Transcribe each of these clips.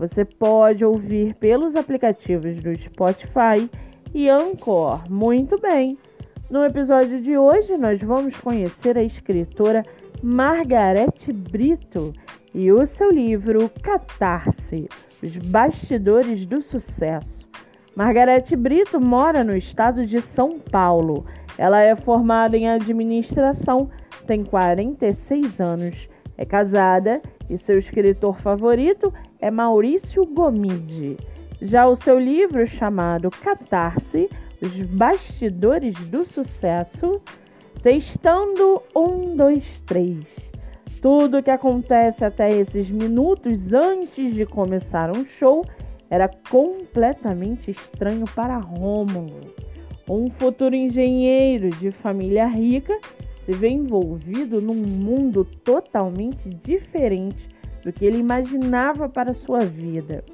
você pode ouvir pelos aplicativos do Spotify e Anchor. Muito bem! No episódio de hoje, nós vamos conhecer a escritora Margarete Brito e o seu livro Catarse Os Bastidores do Sucesso. Margarete Brito mora no estado de São Paulo. Ela é formada em administração, tem 46 anos, é casada e seu escritor favorito é Maurício Gomide. Já o seu livro chamado Catarse, Os Bastidores do Sucesso, testando um, dois, três. Tudo o que acontece até esses minutos antes de começar um show era completamente estranho para Rômulo. Um futuro engenheiro de família rica se vê envolvido num mundo totalmente diferente do que ele imaginava para sua vida.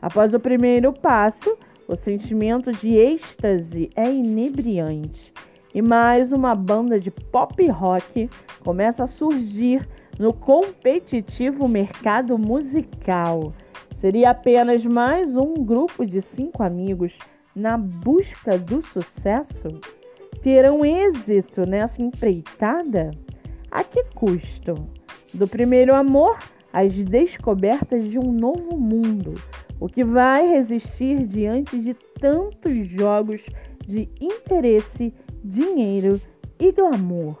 Após o primeiro passo, o sentimento de êxtase é inebriante e mais uma banda de pop rock começa a surgir no competitivo mercado musical. Seria apenas mais um grupo de cinco amigos na busca do sucesso? Terão êxito nessa empreitada? A que custo? Do primeiro amor as descobertas de um novo mundo, o que vai resistir diante de tantos jogos de interesse, dinheiro e glamour.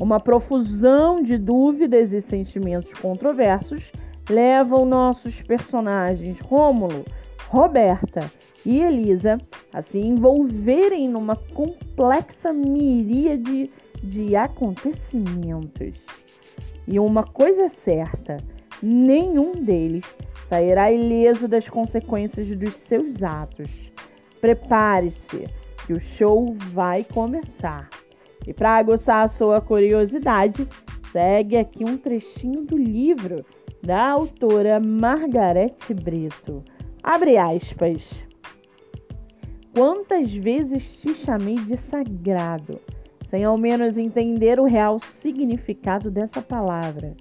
Uma profusão de dúvidas e sentimentos controversos levam nossos personagens Rômulo, Roberta e Elisa a se envolverem numa complexa miríade de acontecimentos. E uma coisa é certa: nenhum deles sairá ileso das consequências dos seus atos. Prepare-se, que o show vai começar. E para aguçar a sua curiosidade, segue aqui um trechinho do livro da autora Margarete Brito. Abre aspas. Quantas vezes te chamei de sagrado, sem ao menos entender o real significado dessa palavra?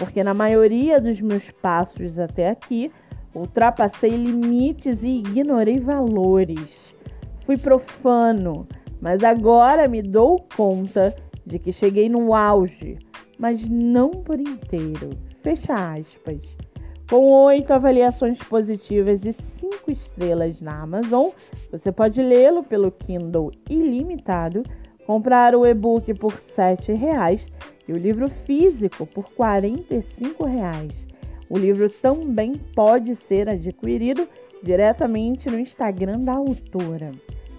Porque na maioria dos meus passos até aqui ultrapassei limites e ignorei valores. Fui profano, mas agora me dou conta de que cheguei no auge, mas não por inteiro. Fecha aspas. Com oito avaliações positivas e cinco estrelas na Amazon, você pode lê-lo pelo Kindle ilimitado, comprar o e-book por R$ 7,00 e o livro físico por 45 reais. O livro também pode ser adquirido diretamente no Instagram da autora.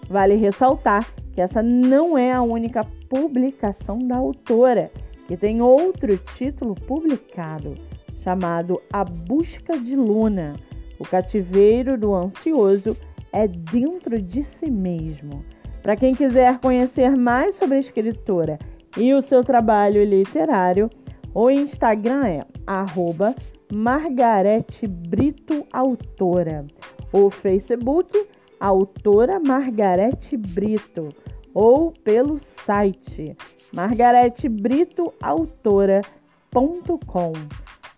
Vale ressaltar que essa não é a única publicação da autora, que tem outro título publicado, chamado A Busca de Luna. O cativeiro do ansioso é dentro de si mesmo. Para quem quiser conhecer mais sobre a escritora e o seu trabalho literário, o Instagram é arroba Margarete Brito Autora. O Facebook, Autora Margarete Brito. Ou pelo site margaretebritoautora.com.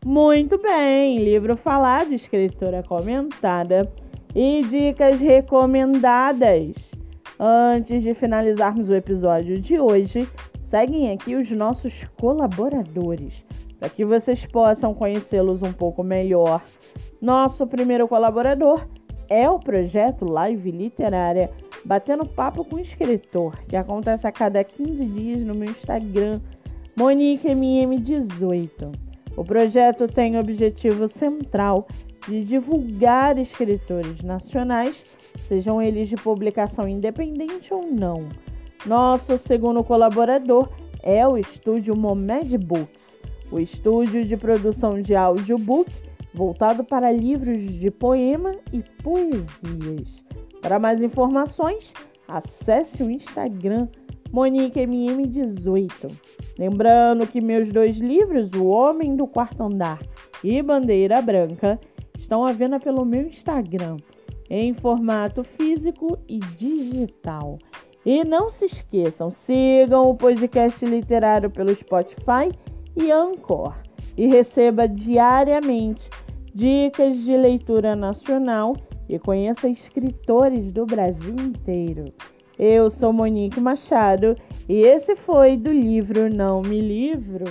Muito bem, livro falado, escritora comentada e dicas recomendadas. Antes de finalizarmos o episódio de hoje, seguem aqui os nossos colaboradores, para que vocês possam conhecê-los um pouco melhor. Nosso primeiro colaborador é o projeto Live Literária Batendo Papo com o Escritor, que acontece a cada 15 dias no meu Instagram, MoniqueMM18. O projeto tem o objetivo central de divulgar escritores nacionais, sejam eles de publicação independente ou não nosso segundo colaborador é o estúdio Momed Books, o estúdio de produção de audiobook voltado para livros de poema e poesias. Para mais informações, acesse o Instagram MoniqueMM18. Lembrando que meus dois livros, O Homem do Quarto Andar e Bandeira Branca, estão à venda pelo meu Instagram, em formato físico e digital. E não se esqueçam, sigam o podcast literário pelo Spotify e Anchor e receba diariamente dicas de leitura nacional e conheça escritores do Brasil inteiro. Eu sou Monique Machado e esse foi do livro Não Me Livro.